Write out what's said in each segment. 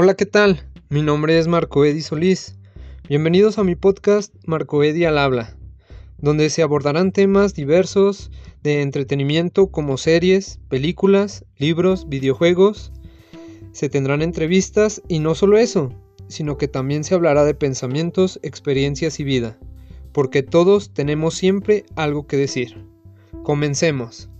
Hola, ¿qué tal? Mi nombre es Marco Edi Solís. Bienvenidos a mi podcast Marco Edi al habla, donde se abordarán temas diversos de entretenimiento como series, películas, libros, videojuegos. Se tendrán entrevistas y no solo eso, sino que también se hablará de pensamientos, experiencias y vida, porque todos tenemos siempre algo que decir. Comencemos.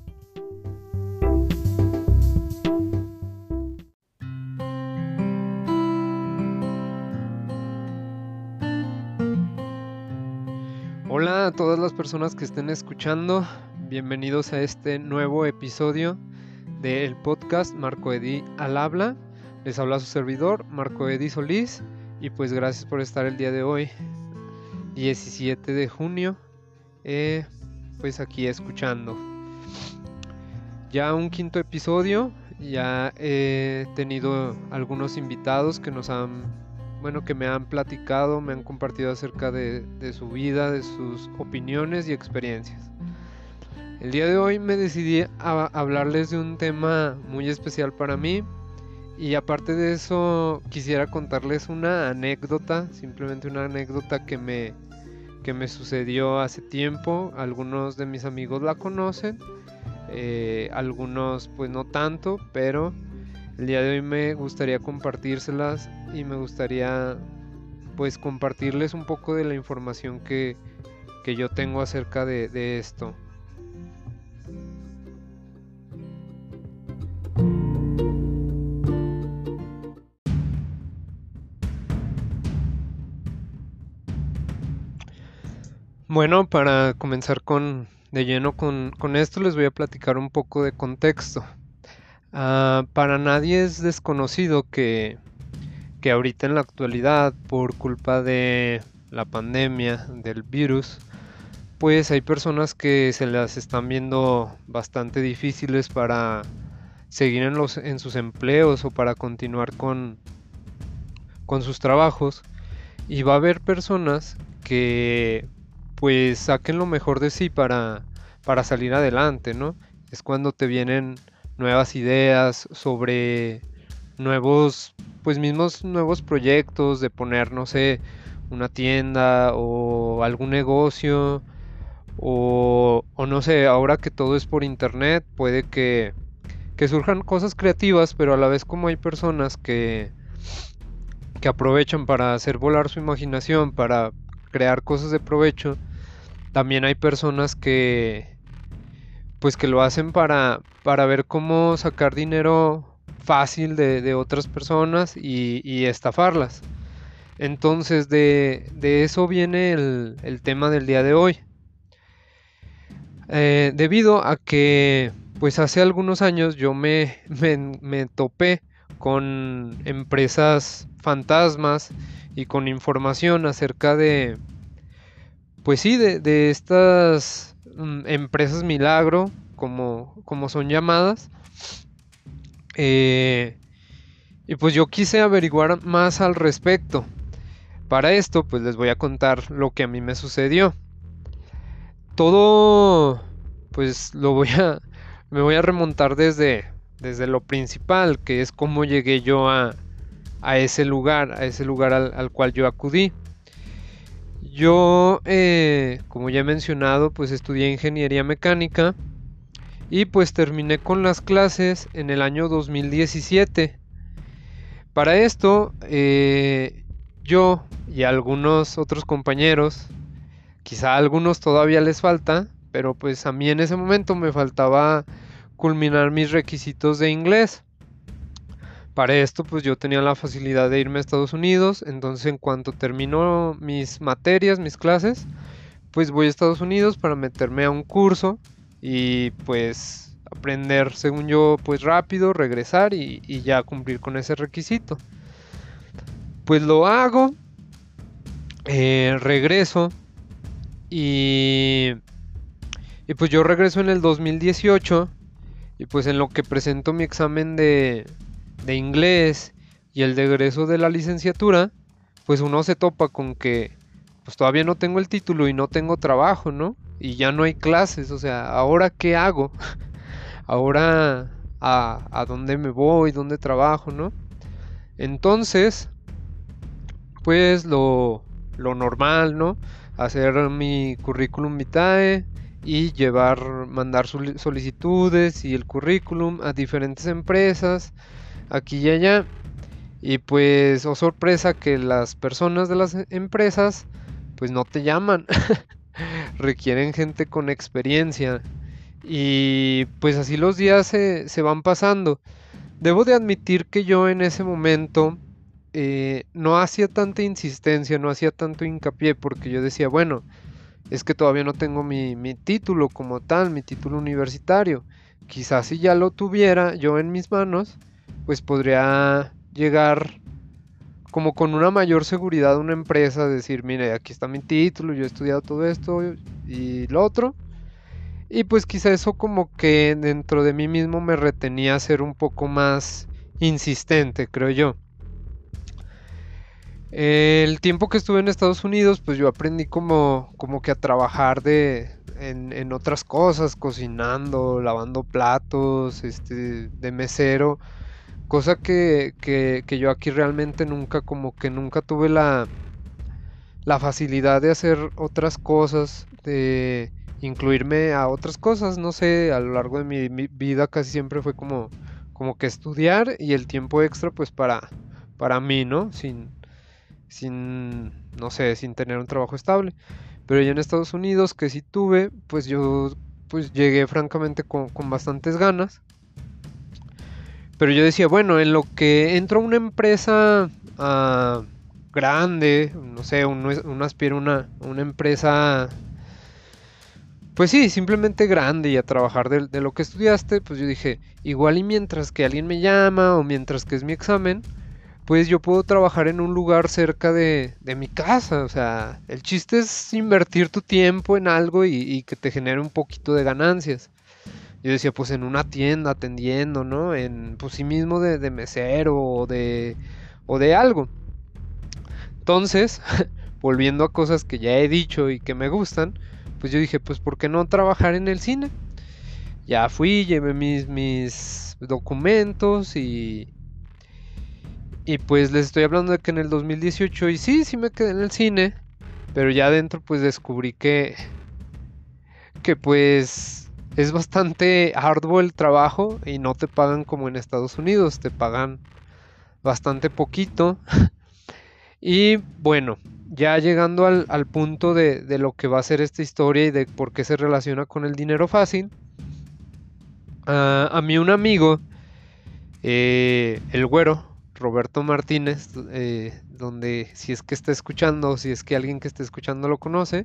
A todas las personas que estén escuchando, bienvenidos a este nuevo episodio del podcast Marco Edi al habla. Les habla su servidor, Marco Edi Solís, y pues gracias por estar el día de hoy, 17 de junio, eh, pues aquí escuchando. Ya un quinto episodio, ya he tenido algunos invitados que nos han bueno, que me han platicado, me han compartido acerca de, su vida, de sus opiniones y experiencias. El día de hoy me decidí a hablarles de un tema muy especial para mí y aparte de eso quisiera contarles una anécdota, simplemente una anécdota que me, que me sucedió hace tiempo. Algunos de mis amigos la conocen, eh, algunos pues no tanto, pero el día de hoy me gustaría compartírselas y me gustaría pues compartirles un poco de la información que, yo tengo acerca de, de esto. Bueno, para comenzar con, de lleno con, con, esto, les voy a platicar un poco de contexto. Ah, para nadie es desconocido que, que ahorita en la actualidad, por culpa de la pandemia, del virus, pues hay personas que se las están viendo bastante difíciles para seguir en, los, en sus empleos o para continuar con, con sus trabajos. Y va a haber personas que pues saquen lo mejor de sí para, para salir adelante, ¿no? Es cuando te vienen nuevas ideas, sobre nuevos, pues mismos nuevos proyectos de poner, no sé, una tienda o algún negocio o, o no sé, ahora que todo es por internet, puede que, que surjan cosas creativas, pero a la vez como hay personas que, que aprovechan para hacer volar su imaginación, para crear cosas de provecho, también hay personas que, pues que lo hacen para, para ver cómo sacar dinero fácil de, otras personas y, estafarlas. Entonces de, eso viene el, tema del día de hoy. Eh, debido a que pues hace algunos años yo me, me, topé con empresas fantasmas y con información acerca de pues sí de, estas Mm, empresas milagro, como son llamadas. Eh, y pues yo quise averiguar más al respecto. Para esto, pues les voy a contar lo que a mí me sucedió. Todo, pues lo voy a, me voy a remontar desde, desde lo principal, que es cómo llegué yo a, a ese lugar, a ese lugar al cual yo acudí. Yo, eh, como ya he mencionado, pues estudié ingeniería mecánica y pues terminé con las clases en el año 2017. Para esto, eh, yo y algunos otros compañeros, quizá a algunos todavía les falta, pero pues a mí en ese momento me faltaba culminar mis requisitos de inglés. Para esto pues yo tenía la facilidad de irme a Estados Unidos, entonces en cuanto termino mis materias, mis clases, pues voy a Estados Unidos para meterme a un curso y pues aprender según yo pues rápido, regresar y, ya cumplir con ese requisito. Pues lo hago, eh, regreso y, y pues yo regreso en el 2018 y pues en lo que presento mi examen de, de inglés y el de egreso de la licenciatura, pues uno se topa con que pues todavía no tengo el título y no tengo trabajo, ¿no? Y ya no hay clases, o sea, ¿ahora qué hago? ¿Ahora a, a dónde me voy? ¿Dónde trabajo, no? Entonces, pues lo, lo normal, ¿no? Hacer mi currículum vitae y llevar, mandar solicitudes y el currículum a diferentes empresas, aquí y allá. Y pues, oh sorpresa, que las personas de las empresas, pues no te llaman. Requieren gente con experiencia. Y pues así los días se, se van pasando. Debo de admitir que yo en ese momento eh, no hacía tanta insistencia, no hacía tanto hincapié, porque yo decía, bueno, es que todavía no tengo mi, mi, título como tal, mi título universitario. Quizás si ya lo tuviera yo en mis manos, pues podría llegar como con una mayor seguridad una empresa, decir, mire, aquí está mi título, yo he estudiado todo esto y lo otro. Y pues quizá eso como que dentro de mí mismo me retenía a ser un poco más insistente, creo yo. El tiempo que estuve en Estados Unidos, pues yo aprendí como, como que a trabajar de, en, otras cosas, cocinando, lavando platos, este, de mesero, cosa que, que, yo aquí realmente nunca, como que nunca tuve la, la facilidad de hacer otras cosas, de incluirme a otras cosas, no sé, a lo largo de mi, vida casi siempre fue como, como que estudiar y el tiempo extra pues para, para mí, ¿no? Sin, sin, no sé, sin tener un trabajo estable. Pero ya en Estados Unidos, que sí tuve, pues yo pues llegué francamente con, bastantes ganas. Pero yo decía, bueno, en lo que entro a una empresa ah, grande, no sé, uno, uno aspira a una, una empresa pues sí, simplemente grande y a trabajar de, lo que estudiaste, pues yo dije, igual y mientras que alguien me llama o mientras que es mi examen, pues yo puedo trabajar en un lugar cerca de, mi casa. O sea, el chiste es invertir tu tiempo en algo y, que te genere un poquito de ganancias. Yo decía, pues en una tienda atendiendo, ¿no? En, pues sí mismo de, de mesero o de, o de algo. Entonces, volviendo a cosas que ya he dicho y que me gustan, pues yo dije, pues ¿por qué no trabajar en el cine? Ya fui, llevé mis, mis documentos y... Y pues les estoy hablando de que en el 2018, y sí, sí me quedé en el cine, pero ya adentro pues descubrí que... Que pues es bastante arduo el trabajo y no te pagan como en Estados Unidos, te pagan bastante poquito. y bueno, ya llegando al, punto de, lo que va a ser esta historia y de por qué se relaciona con el dinero fácil, a mí un amigo, eh, el güero, Roberto Martínez, eh, donde si es que está escuchando, si es que alguien que esté escuchando lo conoce,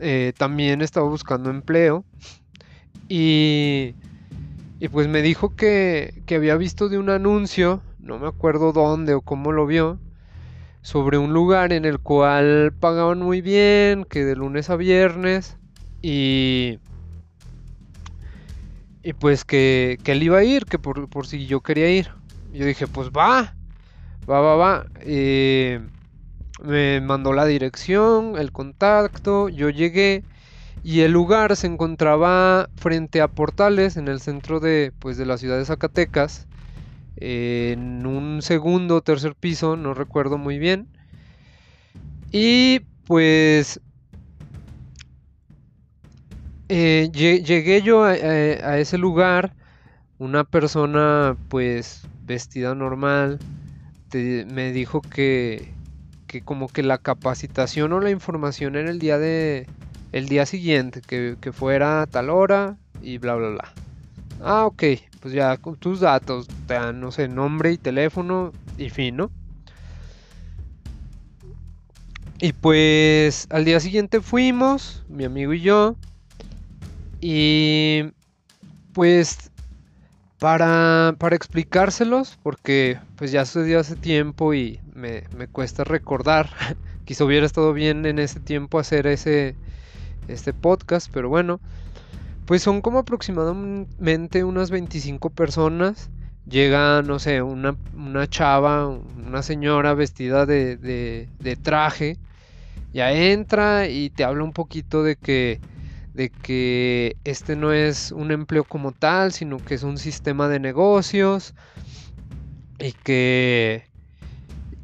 eh, también estaba buscando empleo y, y pues me dijo que, que había visto de un anuncio, no me acuerdo dónde o cómo lo vio, sobre un lugar en el cual pagaban muy bien, que de lunes a viernes, y, y pues que, él iba a ir, que por, si yo quería ir. Yo dije, pues va, va, va, va. me mandó la dirección, el contacto, yo llegué y el lugar se encontraba frente a Portales, en el centro de, pues, de la ciudad de Zacatecas en un segundo o tercer piso, no recuerdo muy bien. Y pues eh, llegué yo a, ese lugar, una persona pues vestida normal, me dijo que, que como que la capacitación o la información era el día de el día siguiente, que, que fuera a tal hora y bla bla bla. Ah, ok, pues ya con tus datos, te dan, no sé, nombre y teléfono y fin, ¿no? Y pues al día siguiente fuimos, mi amigo y yo, y pues para, para explicárselos, porque pues ya sucedió hace tiempo y me, me cuesta recordar, quizá hubiera estado bien en ese tiempo hacer ese este podcast, pero bueno, pues son como aproximadamente unas 25 personas. Llega, no sé, una, chava, una señora vestida de, de, traje. Ya entra y te habla un poquito de que, de que este no es un empleo como tal, sino que es un sistema de negocios. Y que,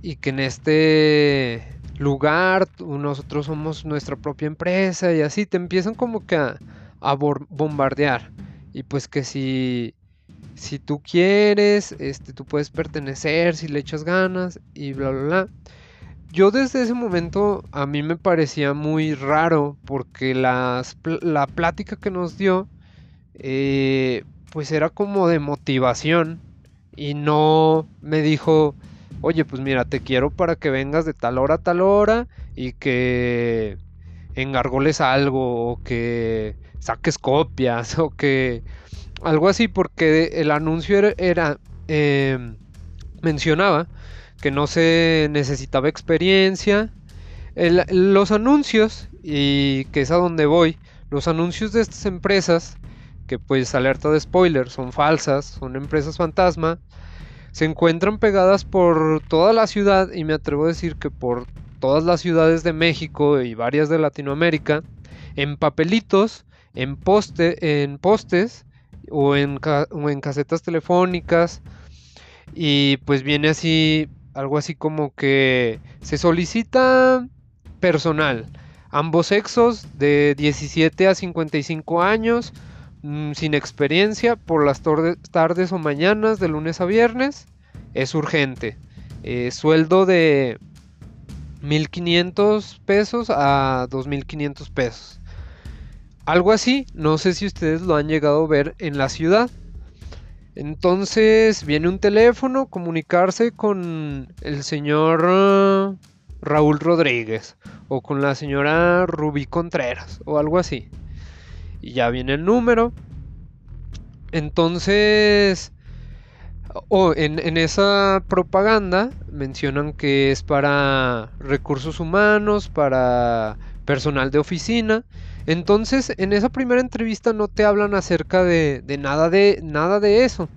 y que en este lugar nosotros somos nuestra propia empresa y así te empiezan como que a, a bombardear y pues que si si tú quieres, este, tú puedes pertenecer si le echas ganas y bla, bla, bla. Yo desde ese momento a mí me parecía muy raro porque las, la plática que nos dio eh, pues era como de motivación y no me dijo, oye pues mira, te quiero para que vengas de tal hora a tal hora y que engargoles algo o que saques copias o que algo así porque el anuncio era, em, mencionaba que no se necesitaba experiencia. los anuncios, y que es a donde voy, los anuncios de estas empresas, que pues alerta de spoiler, son falsas, son empresas fantasma, se encuentran pegadas por toda la ciudad y me atrevo a decir que por todas las ciudades de México y varias de Latinoamérica, en papelitos, en, poste, en postes o en, en casetas telefónicas y pues viene así algo así como que se solicita personal. Ambos sexos de 17 a 55 años mm, sin experiencia por las tardes o mañanas de lunes a viernes es urgente eh, sueldo de 1500 pesos a 2500 pesos algo así, no sé si ustedes lo han llegado a ver en la ciudad. Entonces viene un teléfono, comunicarse con el señor uh, Raúl Rodríguez o con la señora Rubí Contreras o algo así. Y ya viene el número. Entonces, o en, en, esa propaganda mencionan que es para recursos humanos, para personal de oficina entonces, en esa primera entrevista no te hablan acerca de, nada de nada de eso.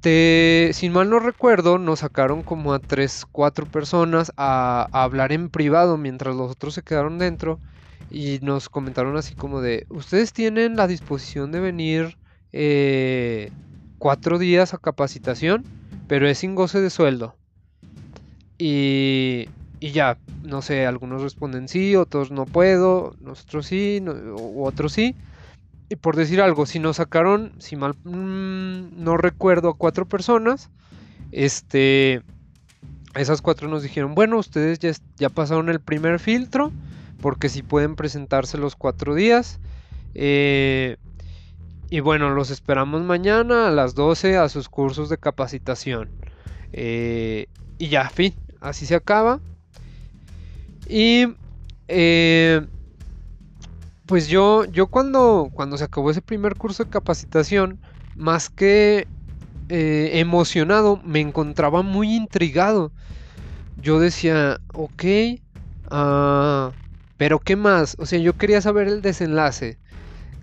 Te, sin mal no recuerdo, nos sacaron como a tres, cuatro personas a, hablar en privado mientras los otros se quedaron dentro y nos comentaron así como de, ustedes tienen la disposición de venir eh, cuatro días a capacitación, pero es sin goce de sueldo. Y y ya, no sé, algunos responden sí, otros no puedo, nosotros sí, otros sí. Y por decir algo, si nos sacaron, si mal mm, no recuerdo, a cuatro personas, este, esas cuatro nos dijeron, bueno, ustedes ya, ya pasaron el primer filtro, porque si pueden presentarse los cuatro días. Eh, y bueno, los esperamos mañana a las 12 a sus cursos de capacitación. Eh, y ya, fin, así se acaba. Y eh, pues yo, yo cuando, cuando se acabó ese primer curso de capacitación, más que eh, emocionado, me encontraba muy intrigado. Yo decía, ok, uh, pero ¿qué más? O sea, yo quería saber el desenlace.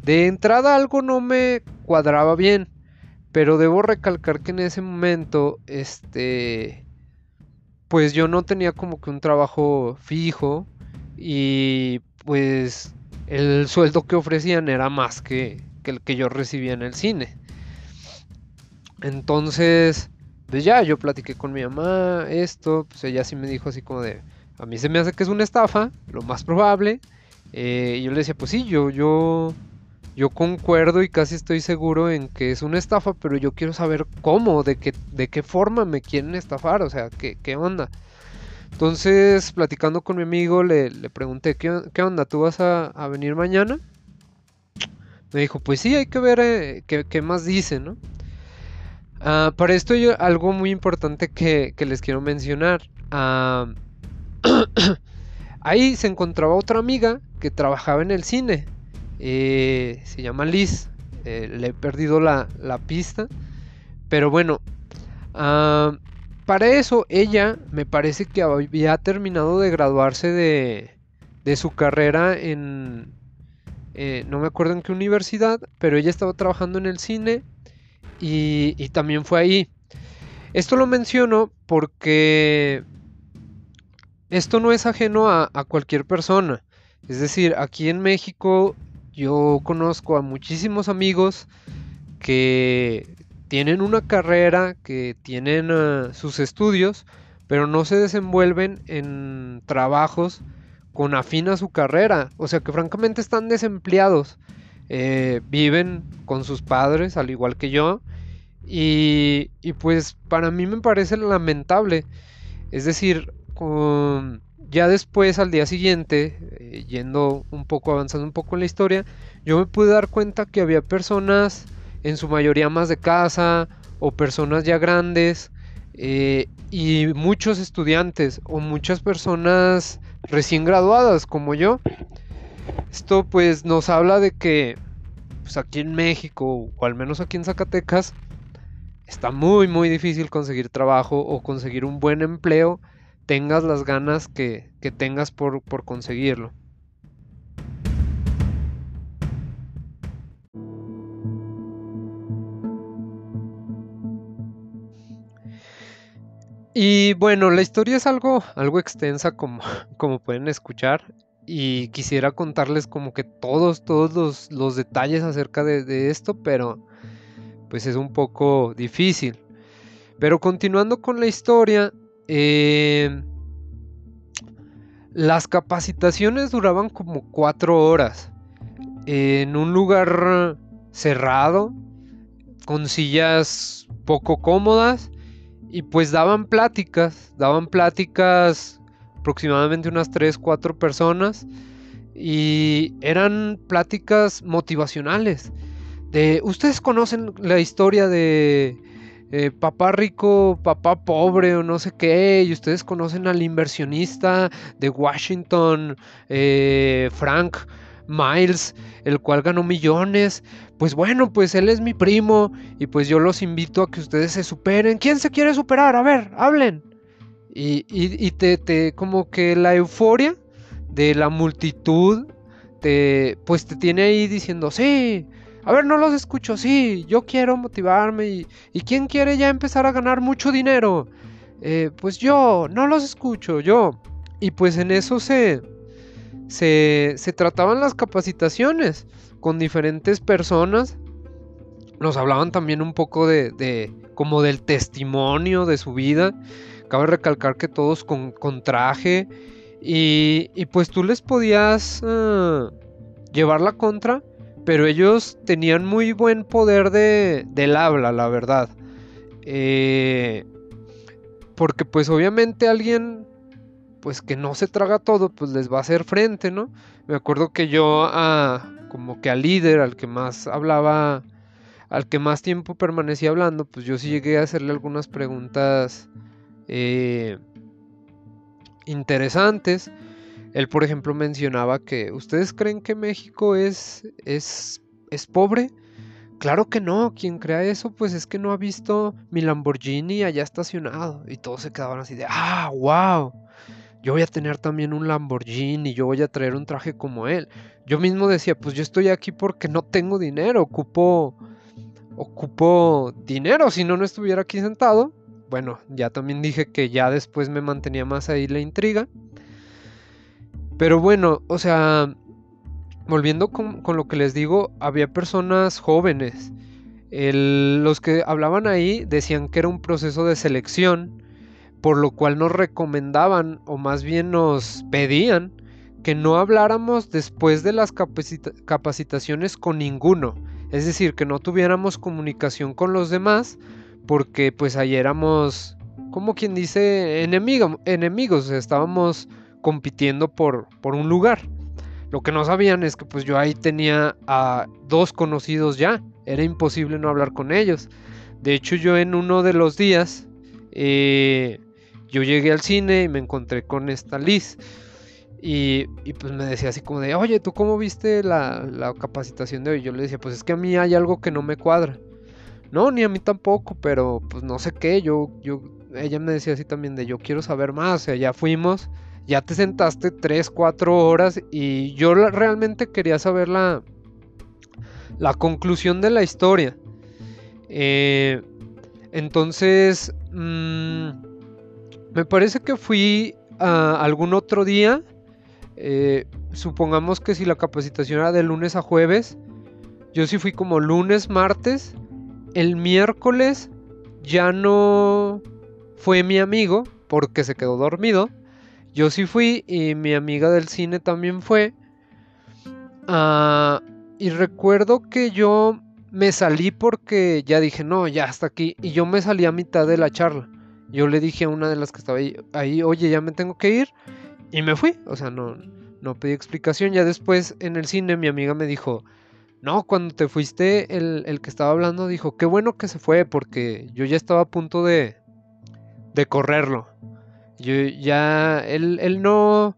De entrada algo no me cuadraba bien, pero debo recalcar que en ese momento, este, pues yo no tenía como que un trabajo fijo y pues el sueldo que ofrecían era más que, el que yo recibía en el cine. Entonces, pues ya, yo platiqué con mi mamá esto, pues ella sí me dijo así como de, a mí se me hace que es una estafa, lo más probable. Eh, y yo le decía, pues sí, yo, yo, yo concuerdo y casi estoy seguro en que es una estafa, pero yo quiero saber cómo, de qué, de qué forma me quieren estafar, o sea, qué, qué onda. Entonces, platicando con mi amigo, le, pregunté, ¿qué, ¿qué, onda? ¿Tú vas a, venir mañana? Me dijo, pues sí, hay que ver eh, qué, más dice, ¿no? Ah, para esto hay algo muy importante que, les quiero mencionar. Ah, ahí se encontraba otra amiga que trabajaba en el cine eh, se llama Liz. Eh, le he perdido la, pista. Pero bueno. Ah, para eso ella me parece que había terminado de graduarse de, de su carrera en... Eh, no me acuerdo en qué universidad, pero ella estaba trabajando en el cine y, también fue ahí. Esto lo menciono porque esto no es ajeno a, cualquier persona. Es decir, aquí en México yo conozco a muchísimos amigos que tienen una carrera, que tienen ah, sus estudios, pero no se desenvuelven en trabajos con afín a su carrera. O sea que francamente están desempleados. Eh, viven con sus padres, al igual que yo. Y, y, pues para mí me parece lamentable. Es decir, ya después, al día siguiente, eh, yendo un poco, avanzando un poco en la historia, yo me pude dar cuenta que había personas, en su mayoría más de casa, o personas ya grandes, eh, y muchos estudiantes, o muchas personas recién graduadas, como yo. Esto pues nos habla de que pues aquí en México, o al menos aquí en Zacatecas, está muy muy difícil conseguir trabajo o conseguir un buen empleo tengas las ganas que, tengas por, por conseguirlo. Y bueno, la historia es algo, algo extensa como, como pueden escuchar. Y quisiera contarles como que todos, todos los, detalles acerca de, esto, pero pues es un poco difícil. Pero continuando con la historia, eh, las capacitaciones duraban como cuatro horas en un lugar cerrado, con sillas poco cómodas y pues daban pláticas, daban pláticas aproximadamente unas 3, 4 personas y eran pláticas motivacionales. De, ustedes conocen la historia de eh, papá rico, papá pobre o no sé qué, y ustedes conocen al inversionista de Washington, eh, Frank Miles, el cual ganó millones. Pues bueno, pues él es mi primo y pues yo los invito a que ustedes se superen. ¿Quién se quiere superar? A ver, hablen. Y, y, te, te, como que la euforia de la multitud, te, pues te tiene ahí diciendo, sí, a ver, no los escucho, sí, yo quiero motivarme y, y ¿quién quiere ya empezar a ganar mucho dinero? Eh, pues yo, no los escucho, yo. Y pues en eso se, se, se trataban las capacitaciones con diferentes personas. Nos hablaban también un poco de, de como del testimonio de su vida. Cabe recalcar que todos con, con traje. Y, y, pues tú les podías uh, llevar la contra pero ellos tenían muy buen poder de, del habla, la verdad. Eh, porque pues obviamente alguien pues que no se traga todo, pues les va a hacer frente, ¿no? Me acuerdo que yo como que al líder, al que más hablaba, al que más tiempo permanecía hablando, pues yo sí llegué a hacerle algunas preguntas eh, interesantes. Él, por ejemplo, mencionaba que ¿ustedes creen que México es, es, es pobre? Claro que no, quien crea eso pues es que no ha visto mi Lamborghini allá estacionado y todos se quedaban así de, ah, wow, yo voy a tener también un Lamborghini, yo voy a traer un traje como él. Yo mismo decía, pues yo estoy aquí porque no tengo dinero, ocupo, ocupo dinero, si no, no estuviera aquí sentado. Bueno, ya también dije que ya después me mantenía más ahí la intriga. Pero bueno, o sea, volviendo con, lo que les digo, había personas jóvenes. los que hablaban ahí decían que era un proceso de selección, por lo cual nos recomendaban, o más bien nos pedían, que no habláramos después de las capacitaciones con ninguno. Es decir, que no tuviéramos comunicación con los demás, porque pues ahí éramos, como quien dice, enemigos, estábamos compitiendo por, por un lugar. Lo que no sabían es que pues yo ahí tenía a dos conocidos ya. Era imposible no hablar con ellos. De hecho yo en uno de los días eh, yo llegué al cine y me encontré con esta Liz. Y, pues me decía así como de, oye, ¿tú cómo viste la, la, capacitación de hoy? Yo le decía, pues es que a mí hay algo que no me cuadra. No, ni a mí tampoco, pero pues no sé qué. Yo, yo, ella me decía así también de, yo quiero saber más. O sea, ya fuimos ya te sentaste 3, 4 horas y yo realmente quería saber la, la conclusión de la historia. Eh, entonces, mm, me parece que fui a algún otro día. Eh, supongamos que si la capacitación era de lunes a jueves, yo sí fui como lunes, martes. El miércoles ya no fue mi amigo, porque se quedó dormido. Yo sí fui y mi amiga del cine también fue. Ah, y recuerdo que yo me salí porque ya dije, no, ya hasta aquí. Y yo me salí a mitad de la charla. Yo le dije a una de las que estaba ahí, oye, ya me tengo que ir. Y me fui. O sea, no, no pedí explicación. Ya después en el cine mi amiga me dijo, no, cuando te fuiste, el, que estaba hablando dijo, qué bueno que se fue porque yo ya estaba a punto de, de correrlo. Yo ya, él, él no,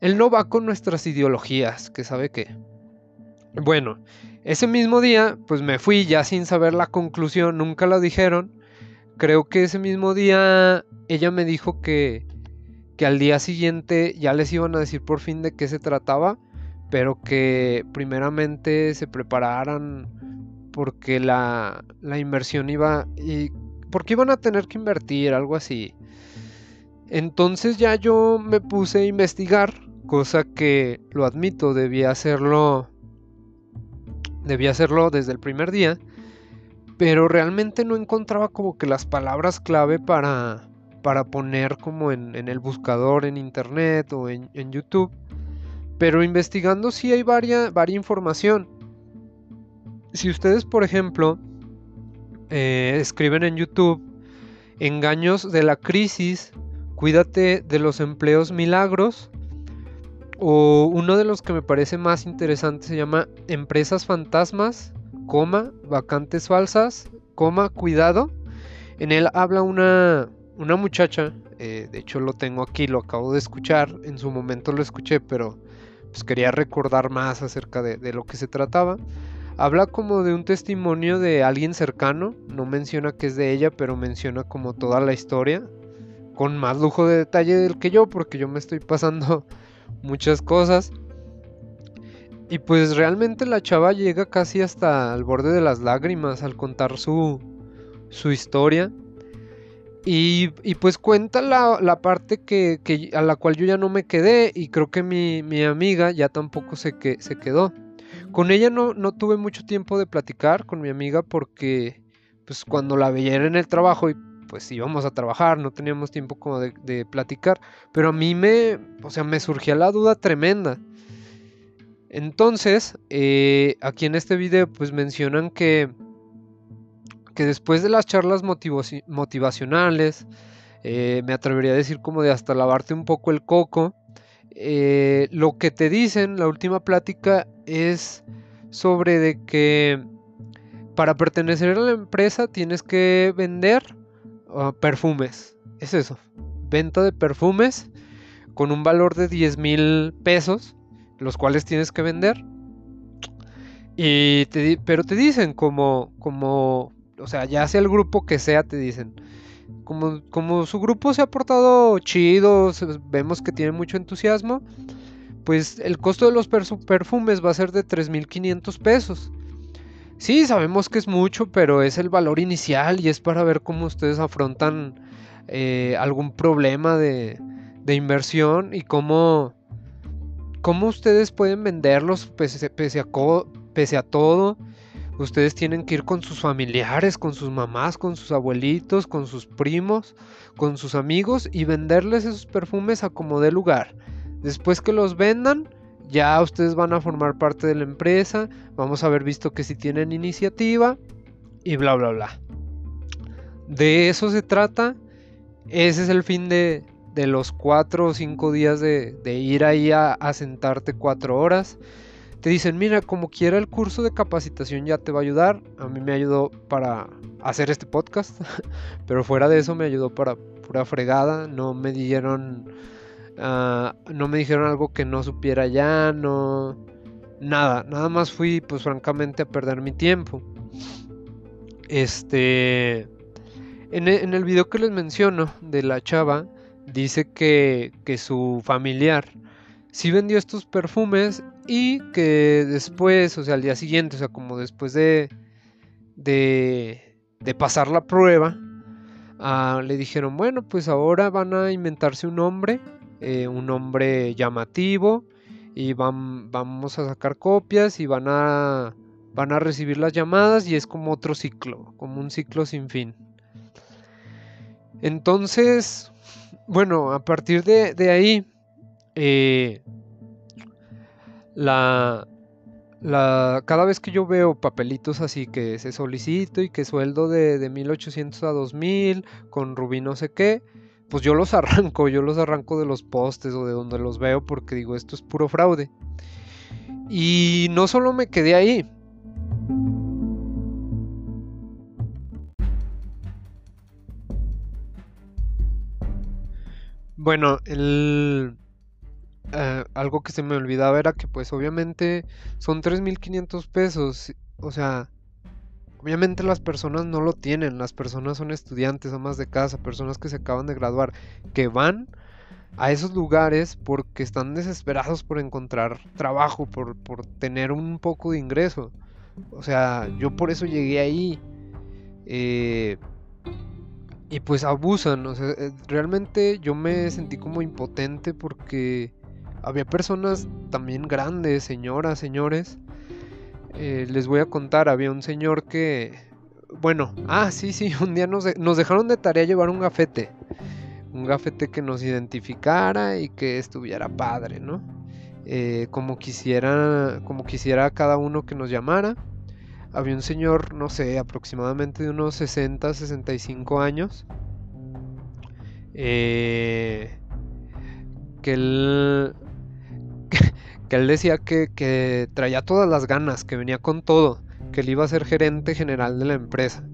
él no va con nuestras ideologías, que sabe qué. Bueno, ese mismo día, pues me fui ya sin saber la conclusión, nunca lo dijeron. Creo que ese mismo día ella me dijo que, que al día siguiente ya les iban a decir por fin de qué se trataba, pero que primeramente se prepararan porque la, la inversión iba y porque iban a tener que invertir, algo así. Entonces ya yo me puse a investigar, cosa que lo admito, debía hacerlo debía hacerlo desde el primer día, pero realmente no encontraba como que las palabras clave para, para poner como en, el buscador en internet o en, YouTube. Pero investigando sí hay varia, varia información. Si ustedes, por ejemplo, eh, escriben en YouTube engaños de la crisis, cuídate de los empleos milagros, o uno de los que me parece más interesante se llama Empresas Fantasmas, coma, vacantes falsas, coma, cuidado. En él habla una, una muchacha, eh, de hecho lo tengo aquí, lo acabo de escuchar, en su momento lo escuché, pero pues quería recordar más acerca de, de lo que se trataba. Habla como de un testimonio de alguien cercano, no menciona que es de ella, pero menciona como toda la historia, con más lujo de detalle del que yo, porque yo me estoy pasando muchas cosas. Y pues realmente la chava llega casi hasta el borde de las lágrimas al contar su, su historia. Y, pues cuenta la, parte que, a la cual yo ya no me quedé y creo que mi, amiga ya tampoco se, que, se quedó. Con ella no, no, tuve mucho tiempo de platicar con mi amiga porque pues cuando la veía en el trabajo y pues íbamos a trabajar, no teníamos tiempo como de, platicar, pero a mí me, o sea, me surgía la duda tremenda. Entonces, eh, aquí en este video pues mencionan que, que después de las charlas motivacionales, eh, me atrevería a decir como de hasta lavarte un poco el coco, eh, lo que te dicen, la última plática es sobre de que para pertenecer a la empresa tienes que vender Ah, perfumes. Es eso. Venta de perfumes con un valor de 10 mil pesos, los cuales tienes que vender. Y pero te dicen como, como, o sea, ya sea el grupo que sea, te dicen. Como, como su grupo se ha portado chido, vemos que tiene mucho entusiasmo, pues el costo de los perfumes va a ser de 3.500 pesos. Sí, sabemos que es mucho, pero es el valor inicial y es para ver cómo ustedes afrontan eh, algún problema de, inversión y cómo, cómo ustedes pueden venderlos pese, a, pese a todo. Ustedes tienen que ir con sus familiares, con sus mamás, con sus abuelitos, con sus primos, con sus amigos y venderles esos perfumes a como dé lugar. Después que los vendan, ya ustedes van a formar parte de la empresa, vamos a haber visto que si tienen iniciativa y bla, bla, bla. De eso se trata. Ese es el fin de, los cuatro o cinco días de, ir ahí a, sentarte cuatro horas. Te dicen, mira, como quiera el curso de capacitación ya te va a ayudar. A mí me ayudó para hacer este podcast, pero fuera de eso me ayudó para pura fregada. No me dieron Ah, no me dijeron algo que no supiera ya, no... Nada, nada más fui pues francamente a perder mi tiempo. Este... En e, el, video que les menciono de la chava, dice que, que su familiar sí vendió estos perfumes y que después, o sea, al día siguiente, o sea, como después de, de, de pasar la prueba, ah, le dijeron, bueno, pues ahora van a inventarse un nombre eh, un nombre llamativo y van, vamos a sacar copias y van a, van a recibir las llamadas y es como otro ciclo, como un ciclo sin fin. Entonces, bueno, a partir de, ahí, eh, la, la, cada vez que yo veo papelitos así que se solicito y que sueldo de, de 1800 a 2000 con rubí no sé qué, pues yo los arranco, yo los arranco de los postes o de donde los veo porque digo, esto es puro fraude. Y no solo me quedé ahí. Bueno, el, eh, algo que se me olvidaba era que pues obviamente son 3.500 pesos. O sea, obviamente las personas no lo tienen. Las personas son estudiantes, amas de casa, personas que se acaban de graduar, que van a esos lugares porque están desesperados por encontrar trabajo, por, por tener un poco de ingreso. O sea, yo por eso llegué ahí. Eh, y pues abusan. O sea, eh, realmente yo me sentí como impotente porque había personas también grandes, señoras, señores. Eh, les voy a contar, había un señor que... Bueno, ah, sí, sí, un día nos, nos dejaron de tarea llevar un gafete. Un gafete que nos identificara y que estuviera padre, ¿no? Eh, como quisiera como quisiera cada uno que nos llamara había un señor no sé aproximadamente de unos 60 65 años eh, que él que él decía que, traía todas las ganas, que venía con todo, que él iba a ser gerente general de la empresa.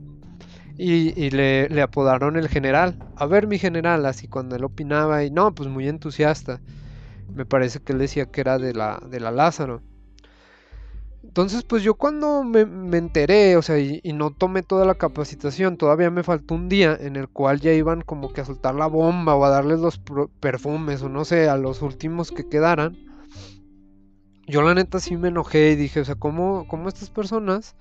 Y, le, apodaron el general. A ver, mi general, así cuando él opinaba, y no, pues muy entusiasta. Me parece que él decía que era de la, de la Lázaro. Entonces, pues yo cuando me, enteré, o sea, y, y, no tomé toda la capacitación, todavía me faltó un día en el cual ya iban como que a soltar la bomba o a darles los perfumes o no sé, a los últimos que quedaran yo la neta sí me enojé y dije, o sea, ¿cómo, cómo estas personas?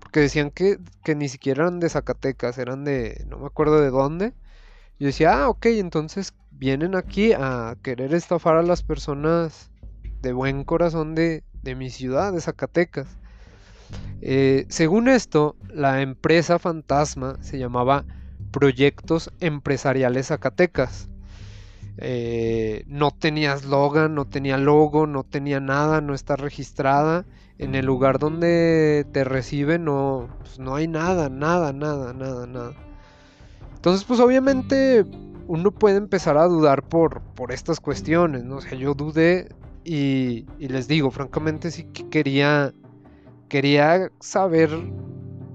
Porque decían que, que, ni siquiera eran de Zacatecas, eran de, no me acuerdo de dónde. Yo decía, ah, ok, entonces vienen aquí a querer estafar a las personas de buen corazón de, de mi ciudad, de Zacatecas. Eh, según esto, la empresa fantasma se llamaba Proyectos Empresariales Zacatecas. Eh, no tenía eslogan, no tenía logo, no tenía nada, no está registrada. En el lugar donde te reciben no, pues, no hay nada, nada, nada, nada, nada. Entonces, pues obviamente uno puede empezar a dudar por, por estas cuestiones, ¿no? Yo dudé y, y les digo, francamente sí que quería, quería saber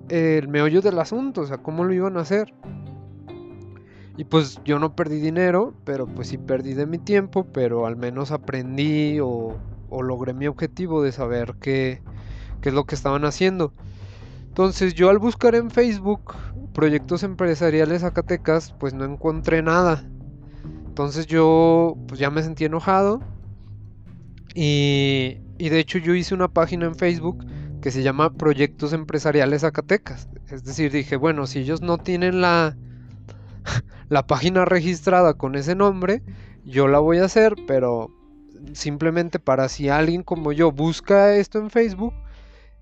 el meollo del asunto, o sea, cómo lo iban a hacer. Y pues yo no perdí dinero, pero pues sí perdí de mi tiempo, pero al menos aprendí o, logré mi objetivo de saber qué, qué, es lo que estaban haciendo. Entonces yo al buscar en Facebook proyectos empresariales Zacatecas, pues no encontré nada. Entonces yo pues ya me sentí enojado. Y, y de hecho yo hice una página en Facebook que se llama Proyectos Empresariales Zacatecas. Es decir, dije, bueno, si ellos no tienen la la página registrada con ese nombre, yo la voy a hacer, pero simplemente para si alguien como yo busca esto en Facebook,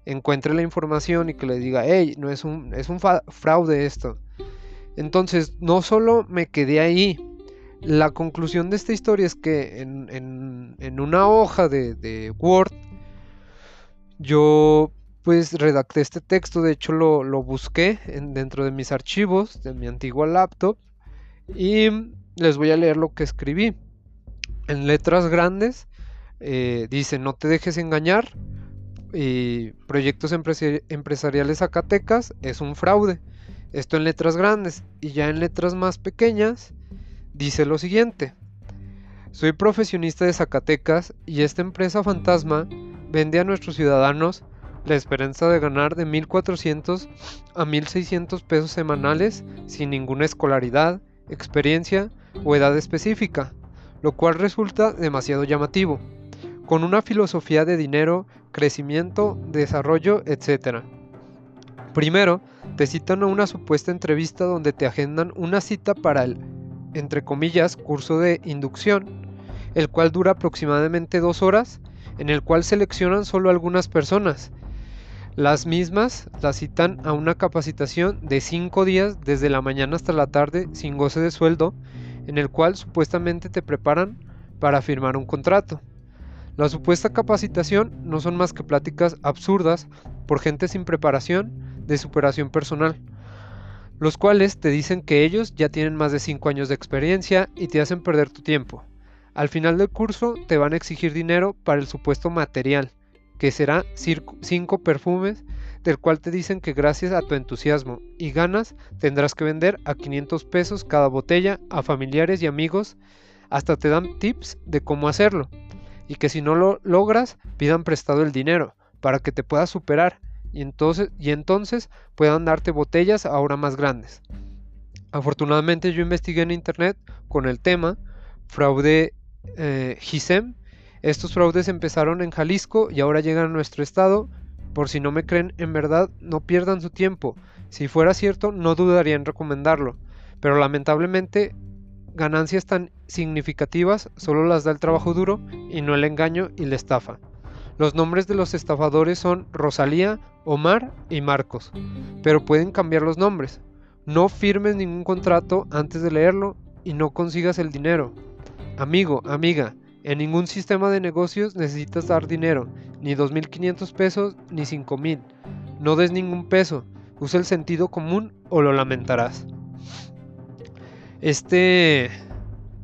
encuentre la información y que le diga, hey, no es un, es un fraude esto. Entonces, no solo me quedé ahí, la conclusión de esta historia es que en, una hoja de, Word, yo pues redacté este texto, de hecho lo, busqué en, dentro de mis archivos de mi antigua laptop y les voy a leer lo que escribí. En letras grandes eh, dice, no te dejes engañar. Proyectos empresariales Zacatecas es un fraude. Esto en letras grandes. Y ya en letras más pequeñas dice lo siguiente. Soy profesionista de Zacatecas y esta empresa fantasma vende a nuestros ciudadanos la esperanza de ganar de 1.400 a 1.600 pesos semanales sin ninguna escolaridad, experiencia o edad específica, lo cual resulta demasiado llamativo, con una filosofía de dinero, crecimiento, desarrollo, etc. Primero, te citan a una supuesta entrevista donde te agendan una cita para el, entre comillas, curso de inducción, el cual dura aproximadamente dos horas, en el cual seleccionan solo algunas personas las mismas las citan a una capacitación de 5 días desde la mañana hasta la tarde sin goce de sueldo, en el cual supuestamente te preparan para firmar un contrato. La supuesta capacitación no son más que pláticas absurdas por gente sin preparación de superación personal, los cuales te dicen que ellos ya tienen más de 5 años de experiencia y te hacen perder tu tiempo. Al final del curso te van a exigir dinero para el supuesto material, que será 5 perfumes, del cual te dicen que gracias a tu entusiasmo y ganas tendrás que vender a 500 pesos cada botella a familiares y amigos, hasta te dan tips de cómo hacerlo, y que si no lo logras pidan prestado el dinero para que te puedas superar y entonces, y entonces puedan darte botellas ahora más grandes. Afortunadamente yo investigué en internet con el tema fraude eh, GISEM. Estos fraudes empezaron en Jalisco y ahora llegan a nuestro estado. Por si no me creen, en verdad, no pierdan su tiempo. Si fuera cierto, no dudaría en recomendarlo. Pero lamentablemente, ganancias tan significativas solo las da el trabajo duro y no el engaño y la estafa. Los nombres de los estafadores son Rosalía, Omar y Marcos, pero pueden cambiar los nombres. No firmes ningún contrato antes de leerlo y no consigas el dinero. Amigo, amiga, en ningún sistema de negocios necesitas dar dinero, ni 2.500 pesos ni 5.000. No des ningún peso, usa el sentido común o lo lamentarás. Este,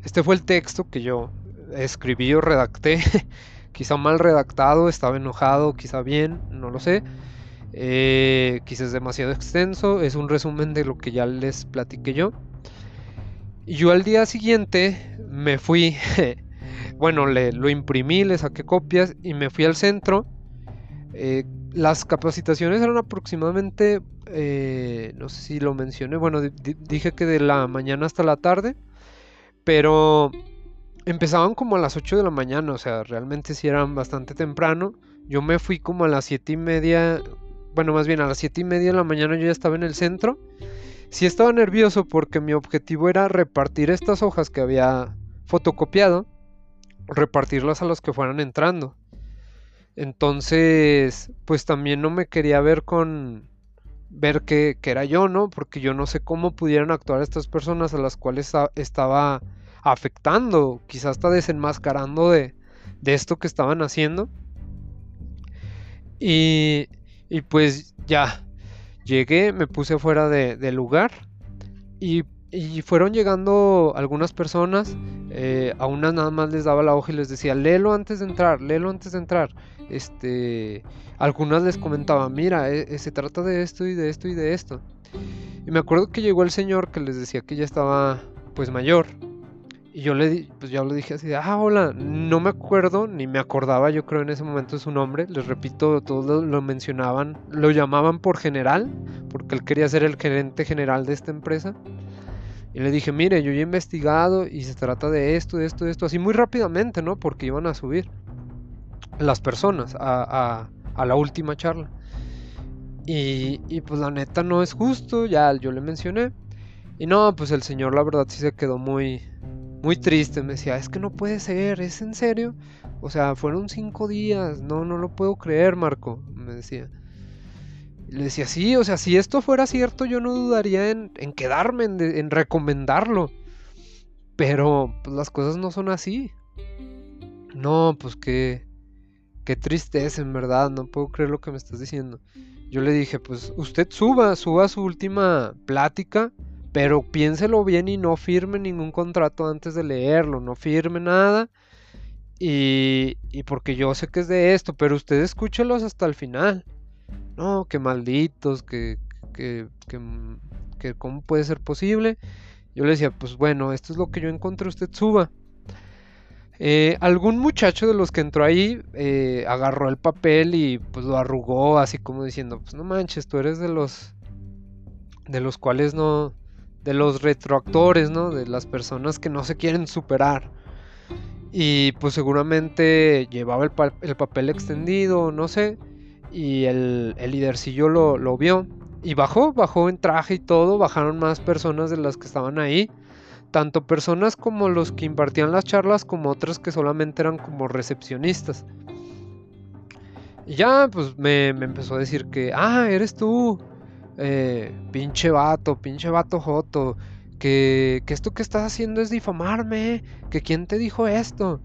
este fue el texto que yo escribí o redacté. quizá mal redactado, estaba enojado, quizá bien, no lo sé. Eh, quizá es demasiado extenso, es un resumen de lo que ya les platiqué yo. Y yo al día siguiente me fui, bueno, le, lo imprimí, le saqué copias y me fui al centro. Eh, las capacitaciones eran aproximadamente, eh, no sé si lo mencioné, bueno, dije que de la mañana hasta la tarde, pero empezaban como a las 8 de la mañana, o sea, realmente sí eran bastante temprano. Yo me fui como a las 7 y media, bueno, más bien a las 7 y media de la mañana yo ya estaba en el centro Sí estaba nervioso porque mi objetivo era repartir estas hojas que había fotocopiado, repartirlas a los que fueran entrando. Entonces, pues también no me quería ver con ver que, era yo, ¿no? Porque yo no sé cómo pudieran actuar estas personas a las cuales estaba afectás quizás hasta desenmascarando de, de esto que estaban haciendo. Y, y pues ya, Llegué, me puse fuera del lugar y, fueron llegando algunas personas. Eh, a unas nada más les daba la hoja y les decía, léelo antes de entrar, léelo antes de entrar. Este, algunas les comentaba, mira, eh, eh, se trata de esto y de esto y de esto. Y me acuerdo que llegó el señor que les decía que ya estaba pues mayor y yo le, pues ya le dije así, ah, hola, no me acuerdo, ni me acordaba yo creo en ese momento su nombre, les repito, todos lo, mencionaban, lo llamaban por general, porque él quería ser el gerente general de esta empresa. Y le dije, mire, yo ya he investigado y se trata de esto, de esto, de esto, así muy rápidamente, ¿no? Porque iban a subir las personas a, a, la última charla. Y, y pues la neta no es justo, ya yo le mencioné. Y no, pues el señor la verdad sí se quedó muy, muy triste. Me decía, es que no puede ser, ¿es en serio? O sea, fueron cinco días, no, no lo puedo creer, Marco, me decía. Le decía, sí, o sea, si esto fuera cierto, yo no dudaría en, quedarme, en, recomendarlo. Pero pues, las cosas no son así. No, pues qué, qué tristeza, en verdad, no puedo creer lo que me estás diciendo. Yo le dije, pues usted suba, suba su última plática pero piénselo bien y no firme ningún contrato antes de leerlo, no firme nada. Y, y porque yo sé que es de esto, pero usted escúchelos hasta el final. No, que malditos, que, que, que, que, cómo puede ser posible. Yo le decía, pues bueno, esto es lo que yo encontré, usted suba. Eh, algún muchacho de los que entró ahí eh, agarró el papel y pues lo arrugó así como diciendo, pues no manches, tú eres de los de los cuales no, de los retroactores, ¿no? De las personas que no se quieren superar. Y pues seguramente llevaba el, papel extendido, no sé. Y el, el lidercillo lo, lo, vio. Y bajó, bajó en traje y todo. Bajaron más personas de las que estaban ahí. Tanto personas como los que impartían las charlas, como otras que solamente eran como recepcionistas. Y ya, pues me, me empezó a decir que, ah, eres tú. Eh, pinche vato, pinche vato joto, que, que esto que estás haciendo es difamarme, que quién te dijo esto.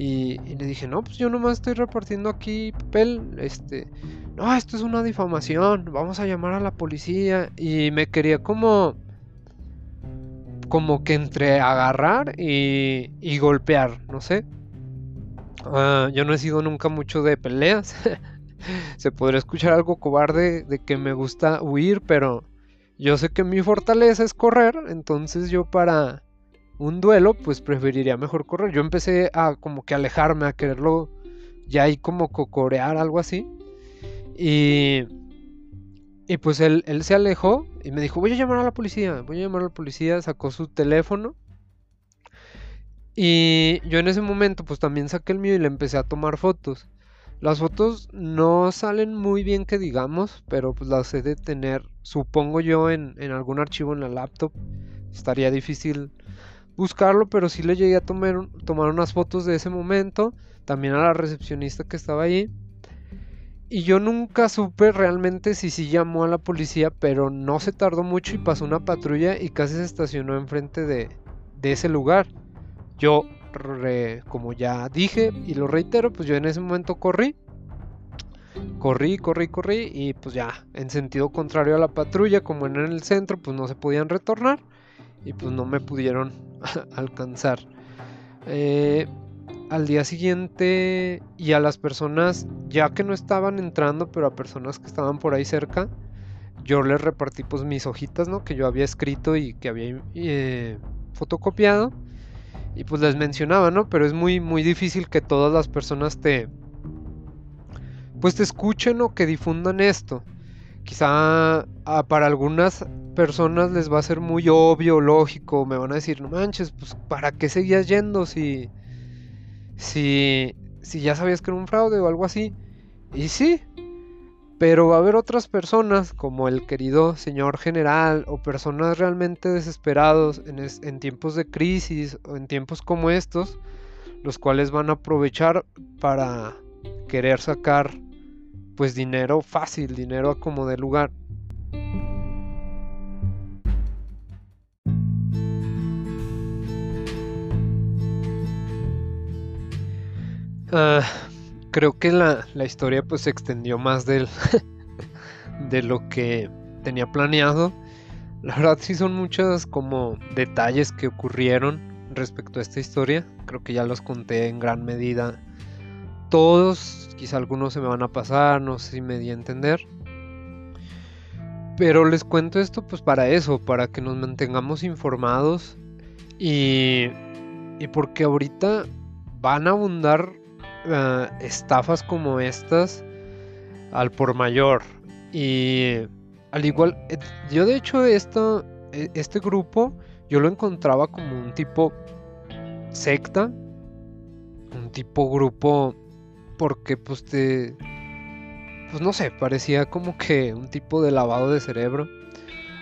Y, le dije, no, pues yo nomás estoy repartiendo aquí papel, este, no, esto es una difamación, vamos a llamar a la policía. Y me quería como, como que entre agarrar y, y golpear, no sé. Ah, yo no he sido nunca mucho de peleas. Se podría escuchar algo cobarde de que me gusta huir, pero yo sé que mi fortaleza es correr, entonces yo para un duelo, pues preferiría mejor correr. Yo empecé a como que alejarme, a quererlo ya ahí como cocorear, algo así. Y, y pues él, él se alejó y me dijo, voy a llamar a la policía, voy a llamar a la policía, sacó su teléfono. Y yo en ese momento pues también saqué el mío y le empecé a tomar fotos. Las fotos no salen muy bien que digamos, pero pues las he de tener, supongo yo, en, en algún archivo en la laptop. Estaría difícil buscarlo, pero sí le llegué a tomar, unas fotos de ese momento, también a la recepcionista que estaba allí. Y yo nunca supe realmente si sí llamó a la policía, pero no se tardó mucho y pasó una patrulla y casi se estacionó enfrente de, de ese lugar. Yo, como ya dije y lo reitero, pues yo en ese momento corrí. Corrí, corrí, corrí y pues ya, en sentido contrario a la patrulla, como en el centro, pues no se podían retornar y pues no me pudieron alcanzar. Eh, al día siguiente y a las personas ya que no estaban entrando, pero a personas que estaban por ahí cerca, yo les repartí pues mis hojitas, ¿no? Que yo había escrito y que había eh, fotocopiado. Y pues les mencionaba, ¿no? Pero es muy, muy difícil que todas las personas te... Pues te escuchen o que difundan esto. Quizá para algunas personas les va a ser muy obvio, lógico, me van a decir, no manches, pues ¿para qué seguías yendo si, si, si ya sabías que era un fraude o algo así? Y sí, pero va a haber otras personas, como el querido señor general, o personas realmente desesperados en, en, tiempos de crisis o en tiempos como estos, los cuales van a aprovechar para querer sacar pues dinero fácil, dinero como de lugar. Ah, creo que la, historia pues se extendió más del, de lo que tenía planeado. La verdad sí son muchos como detalles que ocurrieron respecto a esta historia. Creo que ya los conté en gran medida todos. Quizá algunos se me van a pasar, no sé si me di a entender. Pero les cuento esto pues para eso, para que nos mantengamos informados y, y porque ahorita van a abundar eh, estafas como estas al por mayor. Y al igual, eh, yo de hecho e, este grupo yo lo encontraba como un tipo secta, un tipo grupo, porque pues te, pues no sé, parecía como que un tipo de lavado de cerebro.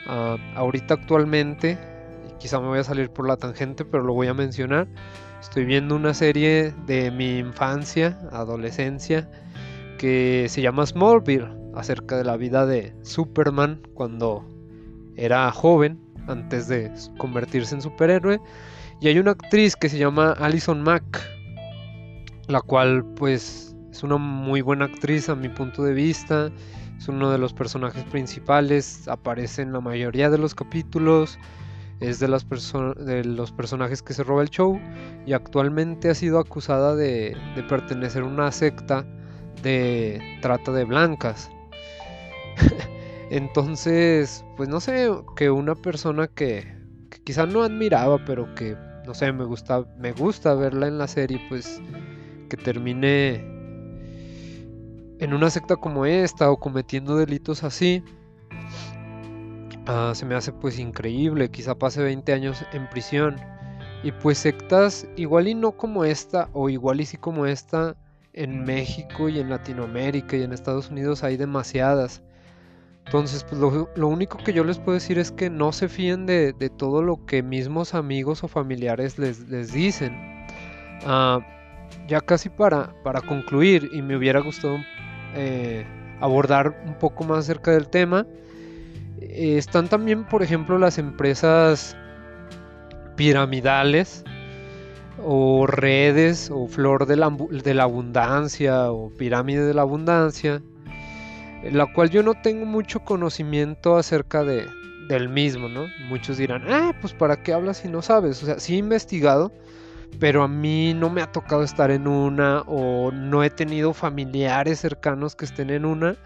Ah, ahorita actualmente, quizá me voy a salir por la tangente, pero lo voy a mencionar. Estoy viendo una serie de mi infancia, adolescencia, que se llama Smallville, acerca de la vida de Superman cuando era joven, antes de convertirse en superhéroe. Y hay una actriz que se llama Alison Mack, la cual pues es una muy buena actriz a mi punto de vista. Es uno de los personajes principales, aparece en la mayoría de los capítulos es de, las de los personajes que se roba el show y actualmente ha sido acusada de, pertenecer a una secta de trata de blancas. Entonces, pues no sé, que una persona que, que quizá no admiraba, pero que, no sé, me gusta, me gusta verla en la serie, pues que termine en una secta como esta o cometiendo delitos así, Ah, se me hace pues increíble, quizá pase 20 años en prisión. Y pues sectas igual y no como esta, o igual y sí como esta, en México y en Latinoamérica y en Estados Unidos hay demasiadas. Entonces, pues lo, único que yo les puedo decir es que no se fíen de, todo lo que mismos amigos o familiares les, les dicen. Ah, ya casi para, para concluir, y me hubiera gustado eh, abordar un poco más acerca del tema, eh, están también, por ejemplo, las empresas piramidales o redes o flor de la, de la abundancia o pirámide de la abundancia, la cual yo no tengo mucho conocimiento acerca de, del mismo, ¿no? Muchos dirán, ah, pues para qué hablas si no sabes. O sea, sí he investigado, pero a mí no me ha tocado estar en una o no he tenido familiares cercanos que estén en una.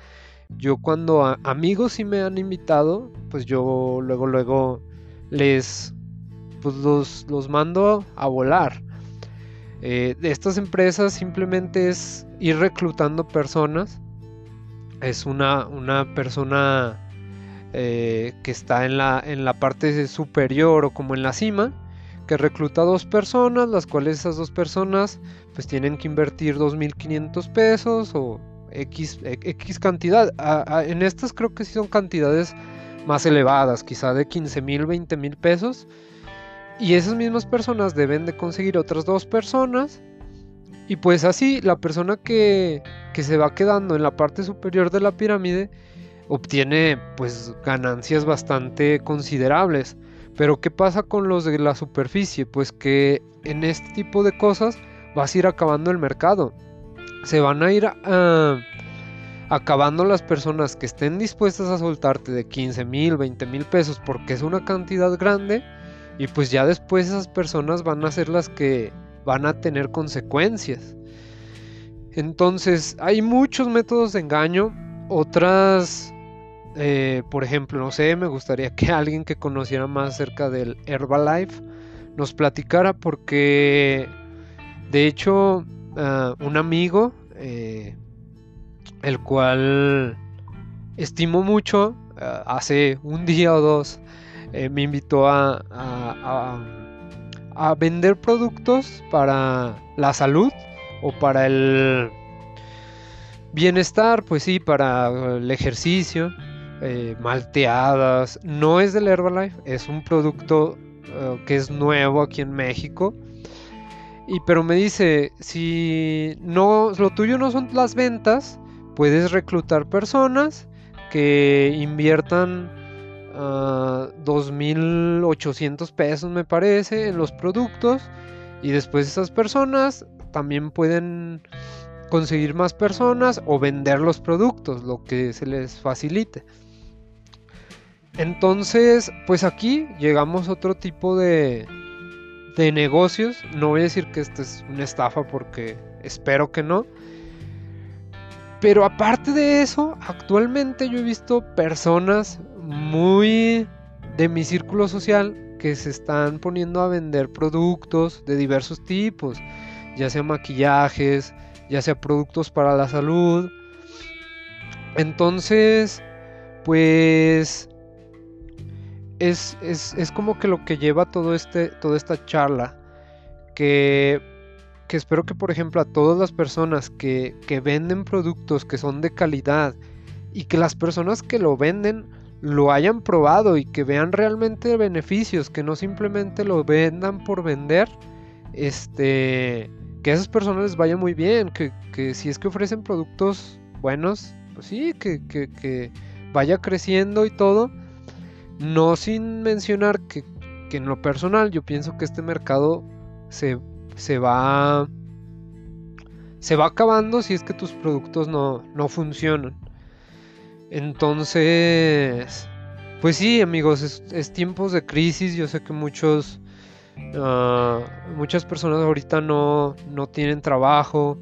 Yo cuando amigos sí me han invitado, pues yo luego, luego les, pues los, los mando a volar. Eh, estas empresas simplemente es ir reclutando personas. Es una, una persona eh, que está en la, en la parte superior o como en la cima, que recluta dos personas, las cuales esas dos personas pues tienen que invertir 2.500 pesos o X, X cantidad. en estas creo que sí son cantidades más elevadas, quizá de 15 mil, 20 mil pesos. Y esas mismas personas deben de conseguir otras dos personas. Y pues así la persona que, que se va quedando en la parte superior de la pirámide obtiene pues ganancias bastante considerables. Pero ¿qué pasa con los de la superficie? Pues que en este tipo de cosas vas a ir acabando el mercado. Se van a ir ah, acabando las personas que estén dispuestas a soltarte de 15 mil, 20 mil pesos porque es una cantidad grande. Y pues ya después esas personas van a ser las que van a tener consecuencias. Entonces hay muchos métodos de engaño. Otras eh, por ejemplo, no sé, me gustaría que alguien que conociera más acerca del Herbalife nos platicara porque, de hecho, ah, un amigo, eh, el cual estimo mucho, ah, hace un día o dos, eh, me invitó a, a vender productos para la salud o para el bienestar, pues sí, para el ejercicio. Eh, malteadas. No es del Herbalife, es un producto eh, que es nuevo aquí en México. Y pero me dice, si no lo tuyo no son las ventas, puedes reclutar personas que inviertan 2.800 ah, pesos me parece en los productos y después esas personas también pueden conseguir más personas o vender los productos, lo que se les facilite. Entonces, pues aquí llegamos a otro tipo de, de negocios. No voy a decir que esta es una estafa porque espero que no. Pero aparte de eso, actualmente yo he visto personas muy de mi círculo social que se están poniendo a vender productos de diversos tipos, ya sea maquillajes, ya sea productos para la salud. Entonces, pues es, como que lo que lleva todo este, toda esta charla. Que, que espero que, por ejemplo, a todas las personas que, que venden productos que son de calidad y que las personas que lo venden lo hayan probado y que vean realmente beneficios, que no simplemente lo vendan por vender, este, que a esas personas les vaya muy bien, que, que si es que ofrecen productos buenos, pues sí, que, que, vaya creciendo y todo, no sin mencionar que, en lo personal yo pienso que este mercado se, se va se va acabando si es que tus productos no, no funcionan. Entonces, pues sí, amigos, es, tiempos de crisis. Yo sé que muchos, ah, muchas personas ahorita no, no, tienen trabajo,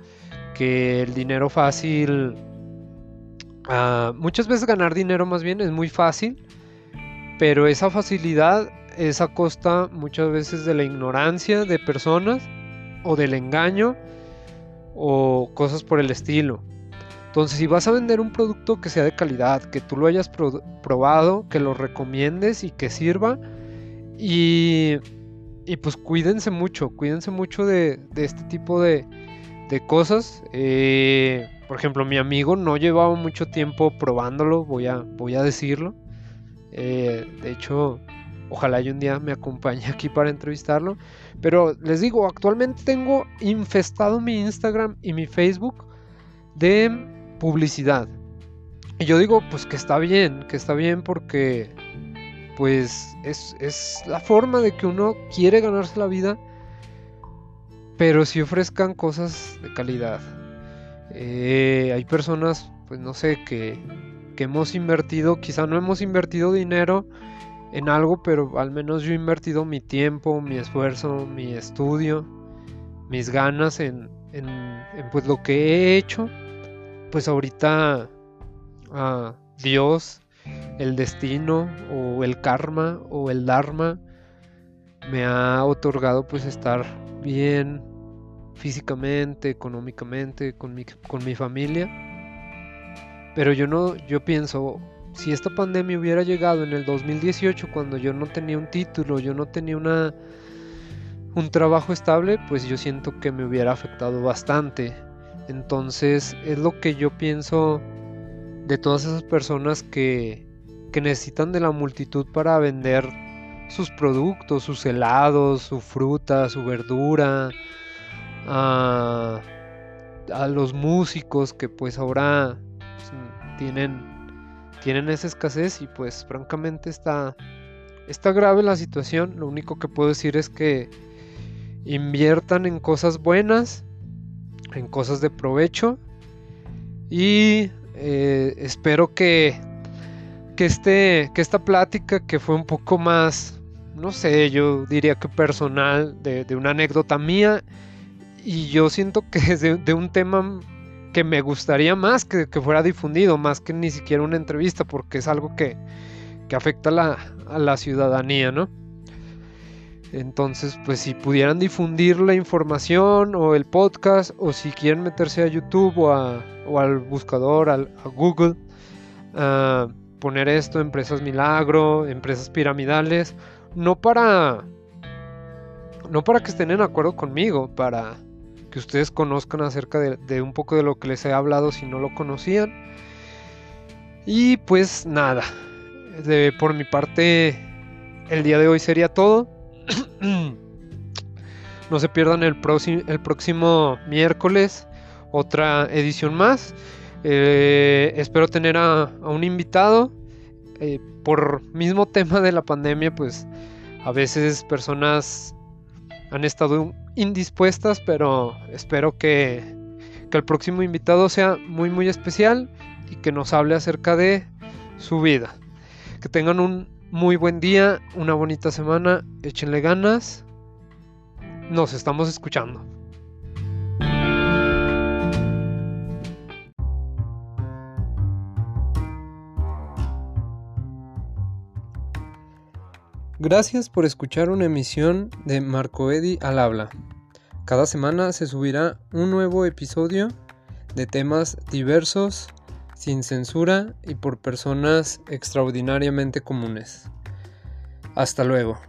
que el dinero fácil, ah, muchas veces ganar dinero más bien es muy fácil pero esa facilidad es a costa muchas veces de la ignorancia de personas o del engaño o cosas por el estilo. Entonces, si vas a vender un producto que sea de calidad, que tú lo hayas probado, que lo recomiendes y que sirva, y, y pues cuídense mucho, cuídense mucho de, este tipo de, de cosas. Eh, por ejemplo, mi amigo no llevaba mucho tiempo probándolo, voy a, voy a decirlo. Eh, de hecho, ojalá y un día me acompañe aquí para entrevistarlo. Pero les digo, actualmente tengo infestado mi Instagram y mi Facebook de publicidad. Y yo digo, pues que está bien, que está bien porque pues es, es la forma de que uno quiere ganarse la vida, pero si ofrezcan cosas de calidad. Eh, hay personas, pues no sé, que, que hemos invertido, quizá no hemos invertido dinero en algo, pero al menos yo he invertido mi tiempo, mi esfuerzo, mi estudio, mis ganas en, en, pues lo que he hecho. Pues ahorita ah, Dios, el destino o el karma o el dharma me ha otorgado pues estar bien físicamente, económicamente, con mi, con mi familia. Pero yo no, yo pienso, si esta pandemia hubiera llegado en el 2018 cuando yo no tenía un título, yo no tenía una un trabajo estable, pues yo siento que me hubiera afectado bastante. Entonces es lo que yo pienso de todas esas personas que, que necesitan de la multitud para vender sus productos, sus helados, su fruta, su verdura, a, los músicos que pues ahora tienen, tienen esa escasez y pues francamente está, está grave la situación. Lo único que puedo decir es que inviertan en cosas buenas, en cosas de provecho y eh, espero que, que, este, que esta plática que fue un poco más, no sé, yo diría que personal, de, de una anécdota mía, y yo siento que es de, un tema que me gustaría más que, fuera difundido, más que ni siquiera una entrevista, porque es algo que, afecta a la, ciudadanía, ¿no? Entonces, pues si pudieran difundir la información o el podcast, o si quieren meterse a YouTube o, al buscador, a Google, poner esto, empresas milagro, empresas piramidales, no para, no para que estén en acuerdo conmigo, para, que ustedes conozcan acerca de, un poco de lo que les he hablado si no lo conocían. Y pues nada, de, por mi parte el día de hoy sería todo. no se pierdan el, el próximo miércoles otra edición más. Eh, espero tener a, un invitado. Eh, por mismo tema de la pandemia, pues a veces personas han estado indispuestas, pero espero que, que el próximo invitado sea muy muy especial y que nos hable acerca de su vida. Que tengan un muy buen día, una bonita semana, échenle ganas. Nos estamos escuchando. Gracias por escuchar una emisión de Marco Eddy al habla. Cada semana se subirá un nuevo episodio de temas diversos, sin censura y por personas extraordinariamente comunes. Hasta luego.